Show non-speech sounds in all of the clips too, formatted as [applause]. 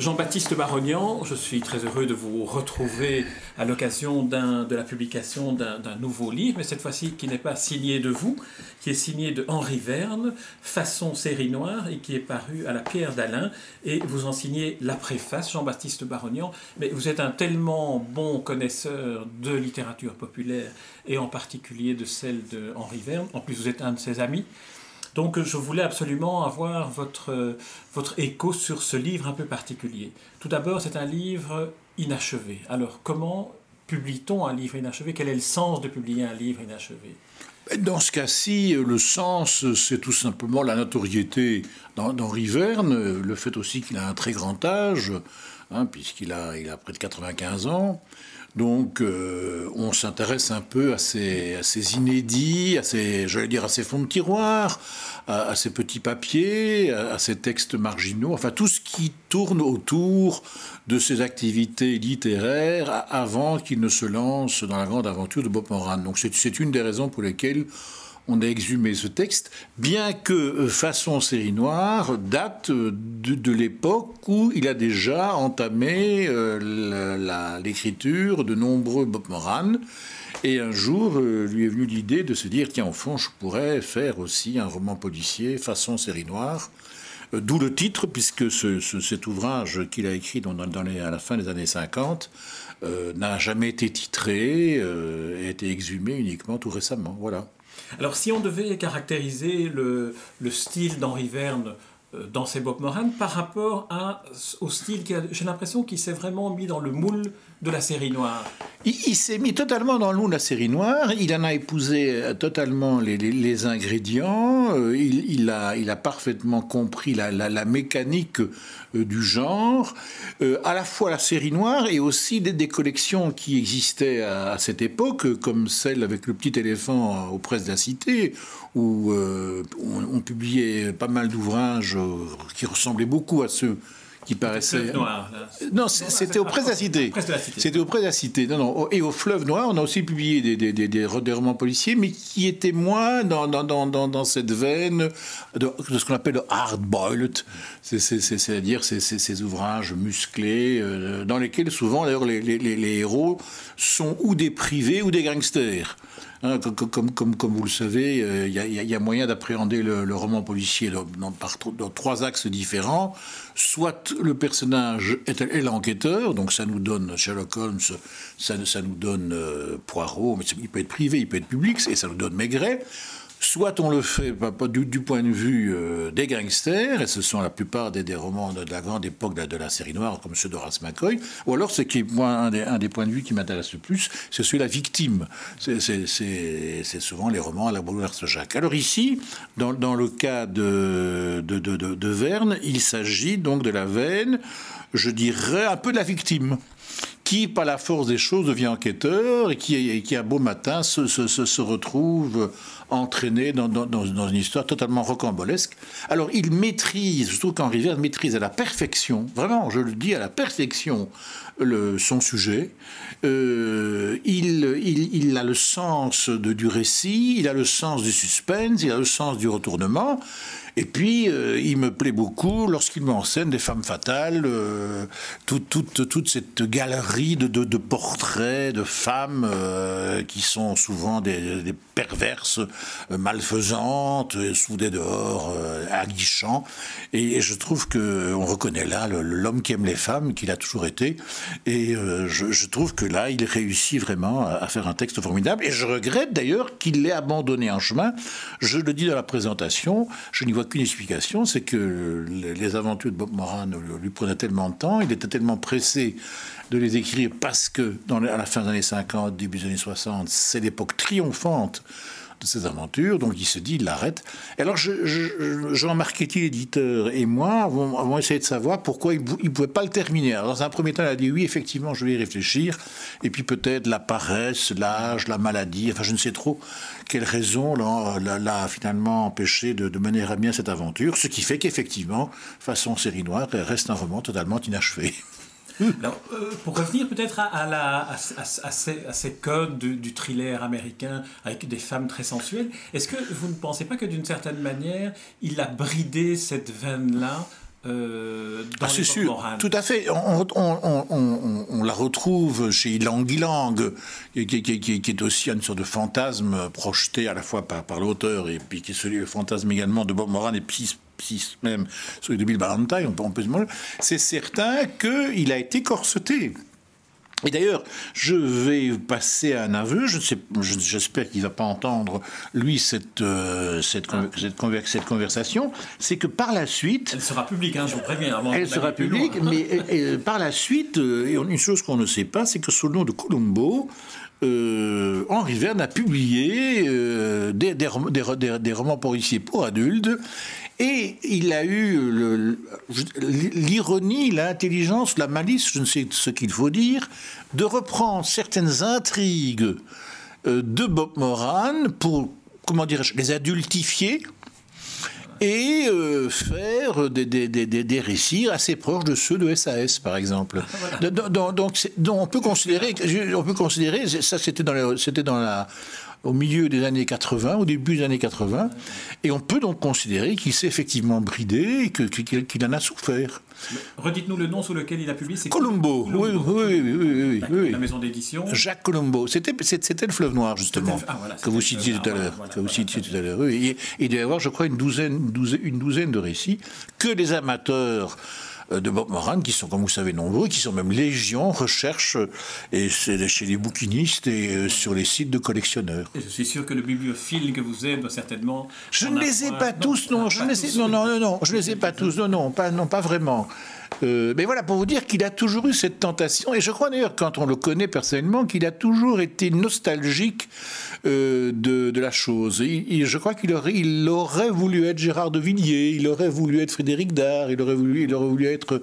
Jean-Baptiste Barognan, je suis très heureux de vous retrouver à l'occasion de la publication d'un nouveau livre, mais cette fois-ci qui n'est pas signé de vous, qui est signé de Henri Verne, façon série noire, et qui est paru à la Pierre d'Alain, et vous en signez la préface, Jean-Baptiste Barognan, mais vous êtes un tellement bon connaisseur de littérature populaire, et en particulier de celle de Henri Verne, en plus vous êtes un de ses amis, donc je voulais absolument avoir votre, votre écho sur ce livre un peu particulier. Tout d'abord, c'est un livre inachevé. Alors comment publie-t-on un livre inachevé? Quel est le sens de publier un livre inachevé? Dans ce cas-ci, le sens, c'est tout simplement la notoriété d'Henri Verne, le fait aussi qu'il a un très grand âge, hein, puisqu'il a, il a près de 95 ans. Donc, euh, on s'intéresse un peu à ces, inédits, à ces, j'allais dire, à ces fonds de tiroir, à, ces petits papiers, à, ces textes marginaux, enfin tout ce qui tourne autour de ces activités littéraires avant qu'il ne se lance dans la grande aventure de Bob Moran. Donc, c'est une des raisons pour lesquelles on a exhumé ce texte, bien que euh, façon série noire date euh, de, l'époque où il a déjà entamé euh, l'écriture de nombreux Bob Moran. Et un jour, lui est venue l'idée de se dire tiens, au fond, je pourrais faire aussi un roman policier façon série noire. D'où le titre, puisque cet ouvrage qu'il a écrit dans, à la fin des années 50 n'a jamais été titré, a été exhumé uniquement tout récemment. Voilà. Alors si on devait caractériser le, style d'Henri Verne euh, dans ses Bob Moran par rapport au style, j'ai l'impression qu'il s'est vraiment mis dans le moule de la série noire. Il, s'est mis totalement dans le moule de la série noire, il en a épousé euh, totalement les, ingrédients, euh, il, a, parfaitement compris la, mécanique euh, du genre, à la fois la série noire et aussi des, collections qui existaient à, cette époque, comme celle avec le petit éléphant aux presses de la cité, où on, publiait pas mal d'ouvrages qui ressemblaient beaucoup à ceux qui paraissait. Non, c'était au Presse de la Cité. C'était au Presse de la Cité. Non, non. Et au Fleuve Noir, on a aussi publié des, des, des, des romans policiers, mais qui étaient moins dans, dans, dans, dans cette veine de, ce qu'on appelle le hard-boiled, c'est-à-dire ces, ces, ces, ouvrages musclés, euh, dans lesquels souvent, d'ailleurs, les, les, les héros sont ou des privés ou des gangsters. Hein, comme, vous le savez, il euh, y, a moyen d'appréhender le, roman policier dans, trois axes différents. Soit le personnage est, l'enquêteur, donc ça nous donne Sherlock Holmes, ça, ça nous donne euh, Poirot, mais il peut être privé, il peut être public, et ça nous donne Maigret. Soit on le fait du, point de vue euh, des gangsters, et ce sont la plupart des, romans de, la grande époque de, la série noire, comme ceux d'Horace McCoy, ou alors ce qui est moi, un, des, points de vue qui m'intéresse le plus, c'est celui de la victime. C'est souvent les romans à la bouleverse Jacques. Alors ici, dans, dans le cas de, de, de Verne, il s'agit donc de la veine, je dirais, un peu de la victime qui, par la force des choses, devient enquêteur et qui, qui un beau matin, se, se, se retrouve entraîné dans, dans, une histoire totalement rocambolesque. Alors, il maîtrise, je trouve qu'Henri Verne maîtrise à la perfection, vraiment, je le dis, à la perfection, son sujet. Euh, il, il, il, a le sens de, du récit, il a le sens du suspense, il a le sens du retournement. Et puis, euh, il me plaît beaucoup lorsqu'il met en scène des femmes fatales, euh, toute, cette galerie de, portraits de femmes euh, qui sont souvent des, perverses, malfaisantes, soudées dehors, aguichant. Et, et, je trouve que on reconnaît là l'homme qui aime les femmes, qu'il a toujours été. Et je, je, trouve que là, il réussit vraiment à, à faire un texte formidable. Et je regrette d'ailleurs qu'il l'ait abandonné en chemin. Je le dis dans la présentation, je n'y vois qu'une explication, c'est que les aventures de Bob Moran lui prenaient tellement de temps, il était tellement pressé de les écrire parce que dans, à la fin des années 50, début des années 60, c'est l'époque triomphante de ses aventures, donc il se dit, il l'arrête. Alors Jean Marchetti, l'éditeur, et moi avons, essayé de savoir pourquoi il ne pouvait pas le terminer. Alors, dans un premier temps, il a dit oui, effectivement, je vais y réfléchir, et puis peut-être la paresse, l'âge, la maladie, enfin je ne sais trop quelle raison l'a finalement empêché de, mener à bien cette aventure, ce qui fait qu'effectivement, façon série noire, reste un roman totalement inachevé. [laughs] Euh, pour revenir peut-être à, la, à, ces, codes du, thriller américain avec des femmes très sensuelles, est-ce que vous ne pensez pas que d'une certaine manière, il a bridé cette veine-là euh, dans ah, c'est sûr, tout à fait. On, on, on, on, la retrouve chez Ilang Ilang, qui, qui, qui, qui, est aussi une sorte de fantasme projeté à la fois par, par l'auteur et puis qui est celui le fantasme également de Bob Moran et puis même celui de Bill Ballantine, on peut, on peut c'est certain qu'il a été corseté. Et d'ailleurs, je vais passer à un aveu. Je sais, j'espère qu'il va pas entendre lui cette euh, cette, ah. cette, conversation. C'est que par la suite, elle sera publique. Hein, je vous préviens. elle sera publique, mais par la suite, euh, une chose qu'on ne sait pas, c'est que sous le nom de Colombo, euh, Henri Verne a publié euh, des, des, des, des, romans policiers pour adultes et il a eu l'ironie, l'intelligence, la malice, je ne sais ce qu'il faut dire, de reprendre certaines intrigues euh, de Bob Moran pour, comment dirais-je, les adultifier et euh, faire des, des, des, des, récits assez proches de ceux de SAS, par exemple. Ah, donc, donc, on peut considérer, on peut considérer, ça c'était dans, c'était dans la au milieu des années 80, au début des années 80, et on peut donc considérer qu'il s'est effectivement bridé et qu'il en a souffert. Redites-nous le nom sous lequel il a publié. Colombo. Oui, oui, oui, oui, La maison d'édition. Jacques Colombo. C'était, c'était le fleuve noir justement ah, que vous citiez tout à l'heure. que vous citiez tout à l'heure. il doit y avoir, je crois, une douzaine, une douzaine de récits que les amateurs de Bob Moran, qui sont, comme vous savez, nombreux, qui sont même légion, recherche, et c'est chez les bouquinistes et euh, sur les sites de collectionneurs. Et je suis sûr que le bibliophile que vous êtes, certainement. Je ne les ai pas tous, non, je ne les ai, non, non, non, non, je ne les ai pas tous, non, non, pas, non, pas vraiment. Euh, mais voilà, pour vous dire qu'il a toujours eu cette tentation, et je crois d'ailleurs, quand on le connaît personnellement, qu'il a toujours été nostalgique euh, de, la chose. je crois qu'il aurait, voulu être Gérard de Villiers, il aurait voulu être Frédéric Dard, il aurait voulu, être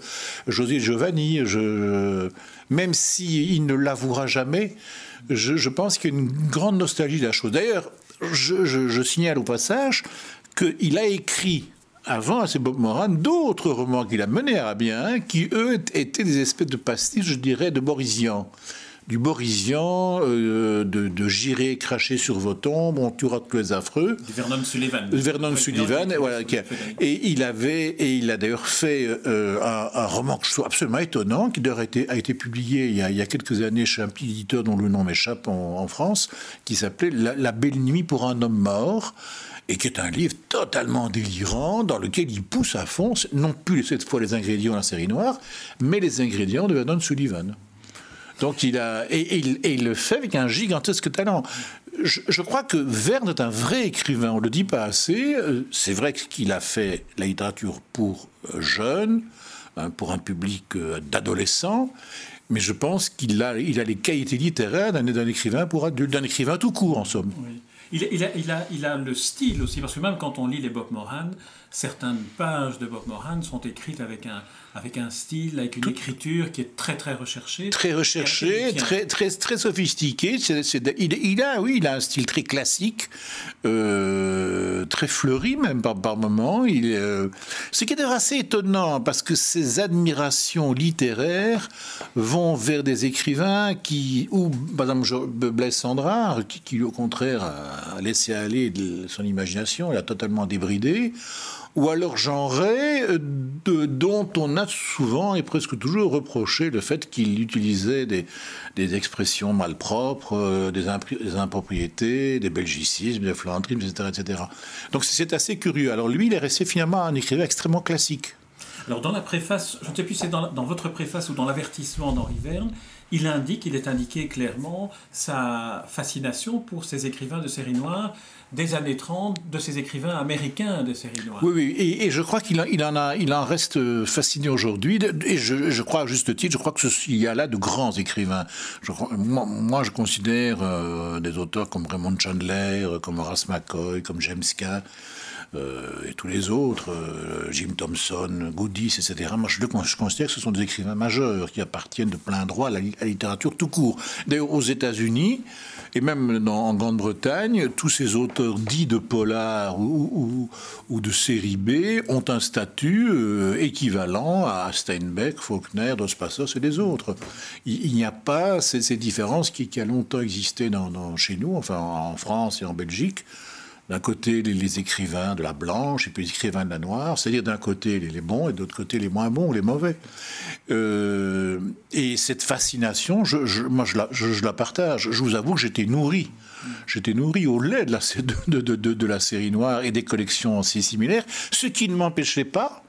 José Giovanni. Même s'il il ne l'avouera jamais, je, pense qu'il y a une grande nostalgie de la chose. D'ailleurs, je signale au passage qu'il a écrit avant, c'est Bob Moran, d'autres romans qu'il a menés à bien, qui eux étaient des espèces de pastilles, je dirais, de Borisian du Borisian, euh, de, de Girer cracher sur vos tombes, on tuera tous les affreux. Du Vernon Sullivan. Vernon Sullivan, voilà. et il avait, et il a d'ailleurs fait euh, un, roman que je trouve absolument étonnant, qui a été, a été publié il y a, il y a, quelques années chez un petit éditeur dont le nom m'échappe en, France, qui s'appelait la Belle Nuit pour un homme mort et qui est un livre totalement délirant dans lequel il pousse à fond, non plus cette fois les ingrédients de la série noire, mais les ingrédients de Vernon Sullivan. Donc il a et, il, le fait avec un gigantesque talent. Je, crois que Verne est un vrai écrivain. On le dit pas assez. Euh, c'est vrai qu'il a fait la littérature pour euh, jeunes, hein, pour un public euh, d'adolescents. Mais je pense qu'il a, il a les qualités littéraires d'un écrivain pour d'un écrivain tout court en somme. Il, a, il, a, il, a, le style aussi, parce que même quand on lit les Bob Moran, certaines pages de Bob Moran sont écrites avec un, avec un style, avec une écriture qui est très très recherchée. Très recherchée, très, très, très sophistiquée. il, a, oui, il a un style très classique, euh, très fleuri même par, par moments. Il, euh, ce qui est assez étonnant, parce que ses admirations littéraires vont vers des écrivains qui, ou par exemple Blaise Sandrard, qui, qui au contraire a laissé aller son imagination, l'a totalement débridé ou alors genré, euh, dont on a souvent et presque toujours reproché le fait qu'il utilisait des, expressions malpropres, euh, des, des, impropriétés, des belgicismes, des flandrismes, etc., etc. Donc c'est assez curieux. Alors lui, il est resté finalement un écrivain extrêmement classique. Alors dans la préface, je ne sais plus si c'est dans, dans, votre préface ou dans l'avertissement d'Henri Verne, il indique, il est indiqué clairement sa fascination pour ces écrivains de série noire des années 30 de ces écrivains américains de série noire. Oui, oui, et, je crois qu'il il en, reste fasciné aujourd'hui, et je, crois à juste titre, je crois qu'il y a là de grands écrivains. Moi, je considère euh, des auteurs comme Raymond Chandler, comme Horace McCoy, comme James Cain, et tous les autres, Jim Thompson, Goodis, etc. Je, je, considère que ce sont des écrivains majeurs qui appartiennent de plein droit à la, littérature tout court. D'ailleurs, aux États-Unis, et même en Grande-Bretagne, tous ces auteurs dits de polar ou, de série B ont un statut équivalent à Steinbeck, Faulkner, Dos Passos et les autres. Il, n'y a pas ces, différences qui, qui, a longtemps existé chez nous, enfin en France et en Belgique. D'un côté, les, écrivains de la blanche et puis les écrivains de la noire, c'est-à-dire d'un côté les, bons et de l'autre côté les moins bons ou les mauvais. Euh, et cette fascination, moi, je la, partage. Je vous avoue que j'étais nourri. J'étais nourri au lait de la, série noire et des collections assez similaires, ce qui ne m'empêchait pas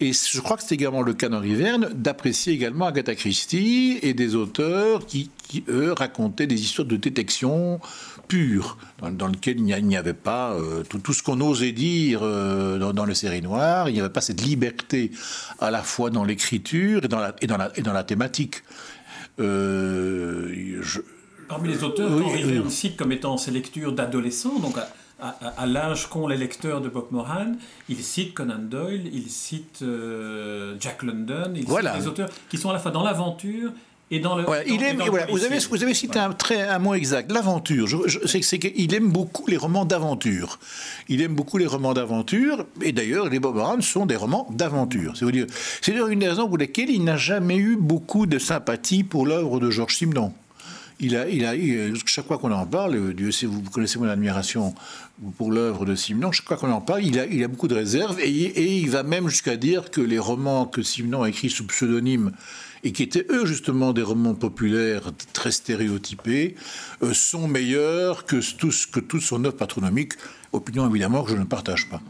et je crois que c'est également le cas d'Henri Verne, d'apprécier également Agatha Christie et des auteurs qui, eux, racontaient des histoires de détection pure, dans, lequel il n'y avait pas euh, tout, ce qu'on osait dire euh, dans, les séries noires, il n'y avait pas cette liberté à la fois dans l'écriture et, dans la, et, dans la, et dans la thématique. Euh, Parmi les auteurs, Henri Verne cite comme étant ses lectures d'adolescents, donc à, l'âge qu'ont les lecteurs de Bob Moran, il cite Conan Doyle, il cite euh, Jack London, il cite des auteurs qui sont à la fois dans l'aventure et dans le. il aime, vous, avez, vous avez cité un, mot exact, l'aventure. C'est qu'il aime beaucoup les romans d'aventure. Il aime beaucoup les romans d'aventure, et d'ailleurs, les Bob Moran sont des romans d'aventure. C'est dire, c'est une des raisons pour lesquelles il n'a jamais eu beaucoup de sympathie pour l'œuvre de Georges Simenon il a, il a, chaque fois qu'on en parle, Dieu sait, vous connaissez mon admiration pour l'œuvre de Simenon, chaque fois qu'on en parle, il a, il beaucoup de réserves et, et il va même jusqu'à dire que les romans que Simenon a écrits sous pseudonyme et qui étaient eux justement des romans populaires très stéréotypés, euh, sont meilleurs que tout, que toute son œuvre patronomique, opinion évidemment que je ne partage pas.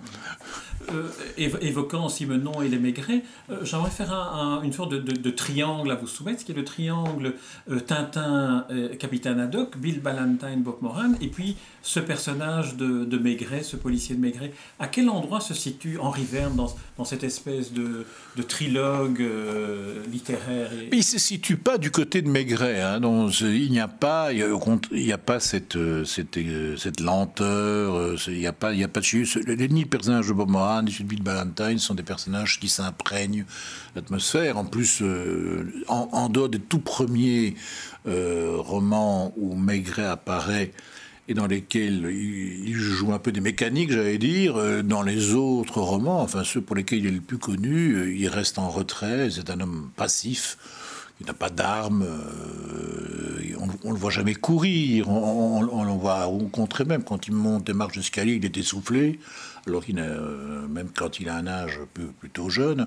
Euh, évoquant Simenon et les Maigret, euh, j'aimerais faire une sorte de, triangle à vous soumettre, qui est le triangle euh, Tintin, Capitaine Haddock, Bill Ballantine, Bob Moran, et puis ce personnage de, Maigret, ce policier de Maigret. À quel endroit se situe Henri Verne dans, cette espèce de, trilogue littéraire Il ne se situe pas du côté de Maigret. Il n'y a pas, il y a, pas cette, lenteur, il n'y a pas, il y de ni le personnage de Bob ni celui de Ballantyne sont des personnages qui s'imprègnent l'atmosphère. En plus, euh, en, dehors des tout premiers euh, romans où Maigret apparaît et dans lesquels il, joue un peu des mécaniques, j'allais dire, euh, dans les autres romans, enfin ceux pour lesquels il est le plus connu, il reste en retrait, c'est un homme passif. Il n'a pas d'armes, on ne le voit jamais courir, on, on, le voit rencontrer même quand il monte des marches d'escalier, il est essoufflé alors qu'il euh, même quand il a un âge plutôt jeune.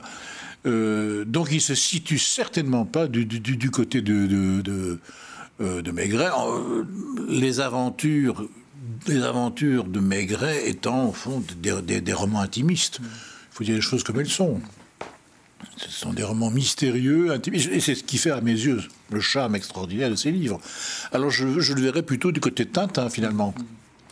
Euh, donc il se situe certainement pas du, côté de, de, euh, Maigret. Les aventures, les aventures de Maigret étant au fond des, romans intimistes. Il faut dire les choses comme elles sont. Ce sont des romans mystérieux, intimistes, et c'est ce qui fait à mes yeux le charme extraordinaire de ces livres. Alors je, je le verrais plutôt du côté de Tintin finalement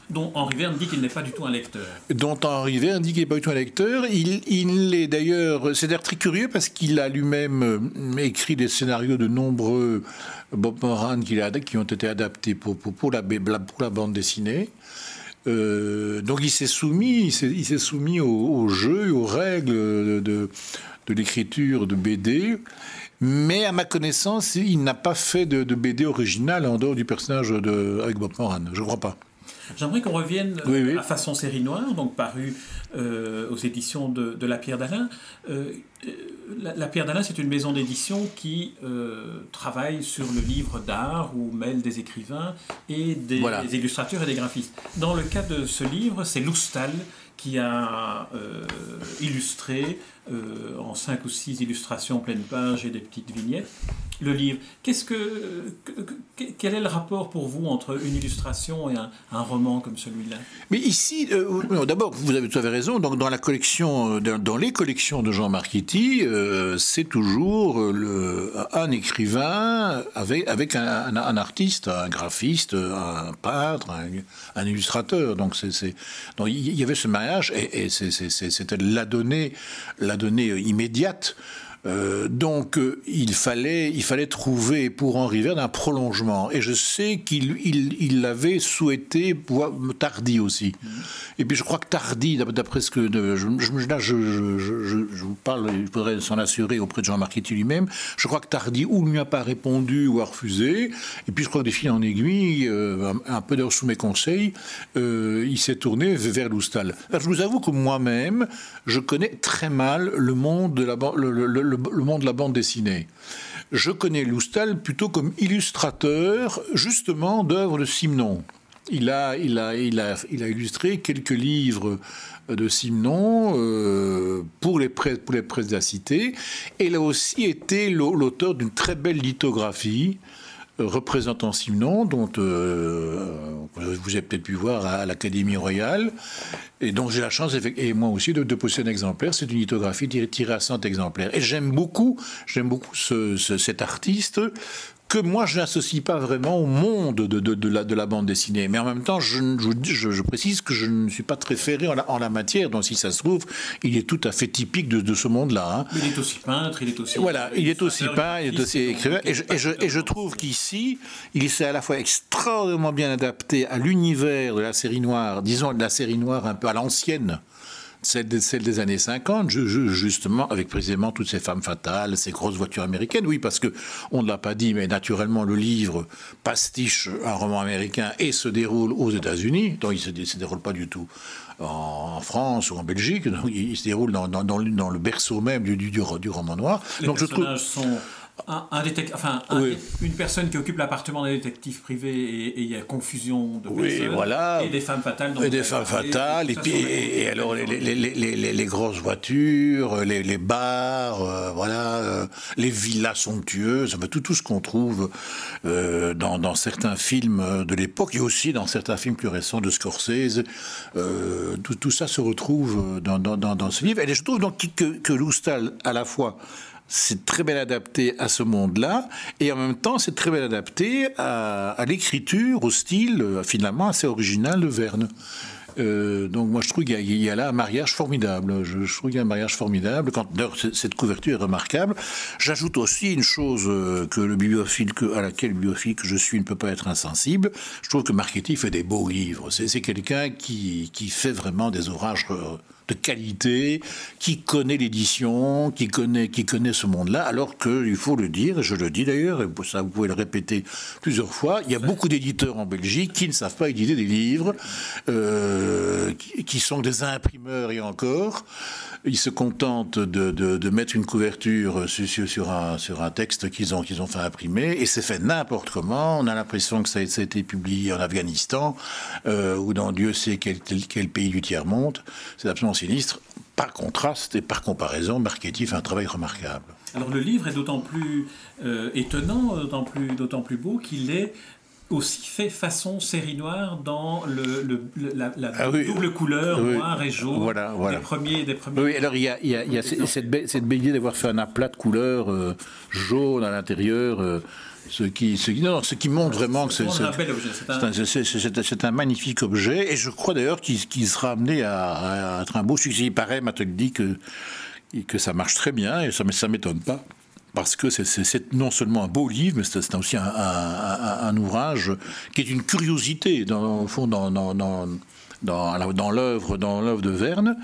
dont Henri Verne dit qu'il n'est pas du tout un lecteur. Dont Henri Verne dit qu'il n'est pas du tout un lecteur. Il, il est d'ailleurs, c'est d'ailleurs très curieux parce qu'il a lui-même euh, écrit des scénarios de nombreux Bob Moran qui, ont été adaptés pour, pour, la, bande dessinée. Euh, donc il s'est soumis, il s'est soumis au, jeu et aux règles de, de, l'écriture de BD. Mais à ma connaissance, il n'a pas fait de, de BD original en dehors du personnage de, avec Bob Moran. Je ne crois pas. J'aimerais qu'on revienne à Façon série noire, donc paru euh, aux éditions de, La Pierre d'Alain. Euh, la, Pierre d'Alain, c'est une maison d'édition qui euh, travaille sur le livre d'art où mêle des écrivains et des, des, illustrateurs et des graphistes. Dans le cas de ce livre, c'est Loustal qui a illustré en cinq ou six illustrations pleine page et des petites vignettes le livre. Qu'est-ce que, quel est le rapport pour vous entre une illustration et un, roman comme celui-là? Mais ici, euh, d'abord, vous avez tout à fait raison. Donc, dans la collection, euh, dans, les collections de Jean Marchetti, euh, c'est toujours le, un écrivain avec, avec un, artiste, un graphiste, un peintre, un, illustrateur. Donc, il y avait ce mariage et, c'était la donnée, donnée immédiate Euh, donc euh, il fallait, il fallait trouver pour Henri Verne un prolongement. Et je sais qu'il il, l'avait souhaité, Tardy aussi. Et puis je crois que Tardy, d'après ce que... je, là, je, vous parle, il faudrait s'en assurer auprès de Jean Marchetti lui-même. Je crois que Tardy ou ne lui a pas répondu ou a refusé. Et puis je crois que des en aiguille, euh, un peu d'heure sous mes conseils, il s'est tourné vers Loustal. je vous avoue que moi-même, je connais très mal le monde de la... Le, le, monde de la bande dessinée. Je connais Loustal plutôt comme illustrateur, justement, d'œuvres de Simon. Il a, il, a, il, a, il a illustré quelques livres de Simon euh, pour, les presses, pour de la cité. Et il a aussi été l'auteur d'une très belle lithographie représentant Simon, dont euh, vous avez peut-être pu voir à, l'Académie royale, et dont j'ai la chance, et moi aussi, de, posséder un exemplaire. C'est une lithographie tirée à 100 exemplaires. Et j'aime beaucoup, j'aime beaucoup cet artiste que moi je n'associe pas vraiment au monde de, de, la, de, la, bande dessinée. Mais en même temps, je, je, je, précise que je ne suis pas très ferré en la, en la, matière, donc si ça se trouve, il est tout à fait typique de, ce monde-là. Hein. Il est aussi peintre, il est aussi... Voilà, il est aussi peintre, il est aussi écrivain. Et je, et je, trouve qu'ici, il s'est à la fois extraordinairement bien adapté à l'univers de la série noire, disons de la série noire un peu à l'ancienne celle des, années 50, justement, avec précisément toutes ces femmes fatales, ces grosses voitures américaines. Oui, parce que on ne l'a pas dit, mais naturellement, le livre pastiche un roman américain et se déroule aux États-Unis, donc il ne se, déroule pas du tout en France ou en Belgique, il se déroule dans, dans, le berceau même du, du, du roman noir. Les donc personnages je trouve... sont un, enfin, une personne qui occupe l'appartement d'un détective privé et, il y a confusion de oui, voilà. et des femmes fatales. et des femmes fatales, et, puis, et, alors les, les, les, les, grosses voitures, les, bars, euh, voilà, euh, les villas somptueuses, tout, tout ce qu'on trouve euh, dans, dans, certains films de l'époque et aussi dans certains films plus récents de Scorsese. tout, tout, ça se retrouve dans, dans, dans, ce livre. Et je trouve donc que, que Loustal, à la fois, c'est très bien adapté à ce monde-là, et en même temps, c'est très bien adapté à, l'écriture, au style euh, finalement assez original de Verne. Euh, donc moi je trouve qu'il y, a là un mariage formidable. Je, trouve qu'il y a un mariage formidable. Quand cette couverture est remarquable. J'ajoute aussi une chose euh, que le bibliophile à laquelle le bibliophile que je suis ne peut pas être insensible. Je trouve que Marchetti fait des beaux livres. C'est quelqu'un qui, qui fait vraiment des orages de qualité, qui connaît l'édition, qui connaît, qui connaît ce monde-là, alors qu'il faut le dire, et je le dis d'ailleurs, et ça vous pouvez le répéter plusieurs fois, il y a beaucoup d'éditeurs en Belgique qui ne savent pas éditer des livres, euh, qui, sont des imprimeurs et encore. Ils se contentent de, de, mettre une couverture sur, sur, un, sur un texte qu'ils ont, qu'ils ont fait imprimer, et c'est fait n'importe comment. On a l'impression que ça a, été publié en Afghanistan, euh, ou dans Dieu sait quel, quel pays du tiers-monde. C'est absolument sinistre. Par contraste et par comparaison, Marchetti fait un travail remarquable. Alors le livre est d'autant plus euh, étonnant, d'autant plus, d'autant plus beau qu'il est aussi fait façon série noire dans le, la, ah double couleur noir et jaune voilà, voilà. Des, premiers, des premiers. Oui, alors il y a, il y a, cette, cette, belle idée d'avoir fait un aplat de couleur euh, jaune à l'intérieur. Euh, ce qui, ce, non, ce qui montre vraiment que c'est un, magnifique objet, et je crois d'ailleurs qu'il sera amené à, être un beau succès. Il paraît, m'a dit que, que ça marche très bien, et ça ne m'étonne pas parce que c'est non seulement un beau livre, mais c'est aussi un, ouvrage qui est une curiosité, dans, au fond, dans, dans, dans dans, l'œuvre dans l'œuvre de Verne.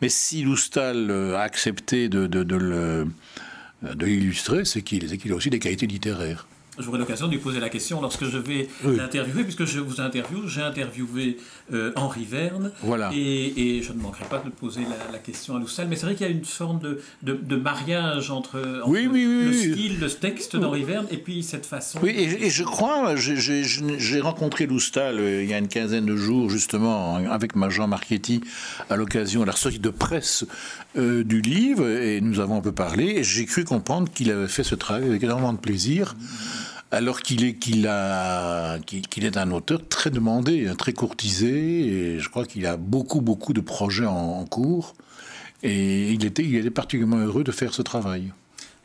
Mais si Loustal a accepté de, de, de l'illustrer, c'est qu'il a aussi des qualités littéraires j'aurai l'occasion de lui poser la question lorsque je vais l'interviewer, puisque je vous interviewe. J'ai interviewé euh, Henri Verne. Voilà. Et, je ne manquerai pas de poser la, question à Loussel. Mais c'est vrai qu'il y a une forme de, de, mariage entre, le style, le texte d'Henri Verne et puis cette façon. Oui, et, je crois, j'ai rencontré Loustal euh, il y a une quinzaine de jours, justement, avec ma Jean Marchetti, à l'occasion de la sortie de presse euh, du livre, et nous avons un peu parlé, et j'ai cru comprendre qu'il avait fait ce travail avec énormément de plaisir alors qu'il est, qu'il a, qu'il est un auteur très demandé, très courtisé, et je crois qu'il a beaucoup, beaucoup de projets en, cours, et il était, il était particulièrement heureux de faire ce travail.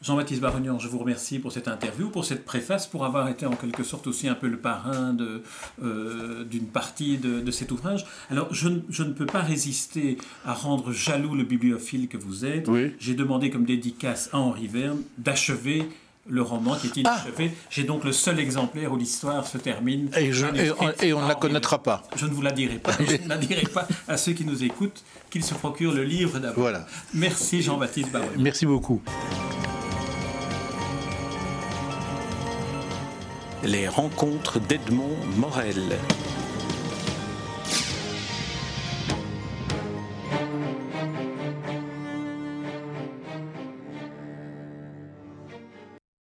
Jean-Baptiste Barognan, je vous remercie pour cette interview, pour cette préface, pour avoir été en quelque sorte aussi un peu le parrain euh, d'une partie de, cet ouvrage. Alors, je, ne peux pas résister à rendre jaloux le bibliophile que vous êtes. J'ai demandé comme dédicace à Henri Verne d'achever le roman qui est inachevé. Ah. J'ai donc le seul exemplaire où l'histoire se termine. Et, et, on ne la connaîtra pas. Je ne vous la dirai pas. je ne la dirai pas à ceux qui nous écoutent qu'ils se procurent le livre d'abord. Voilà. Merci Jean-Baptiste Baron. Merci beaucoup. Les rencontres d'Edmond Morel.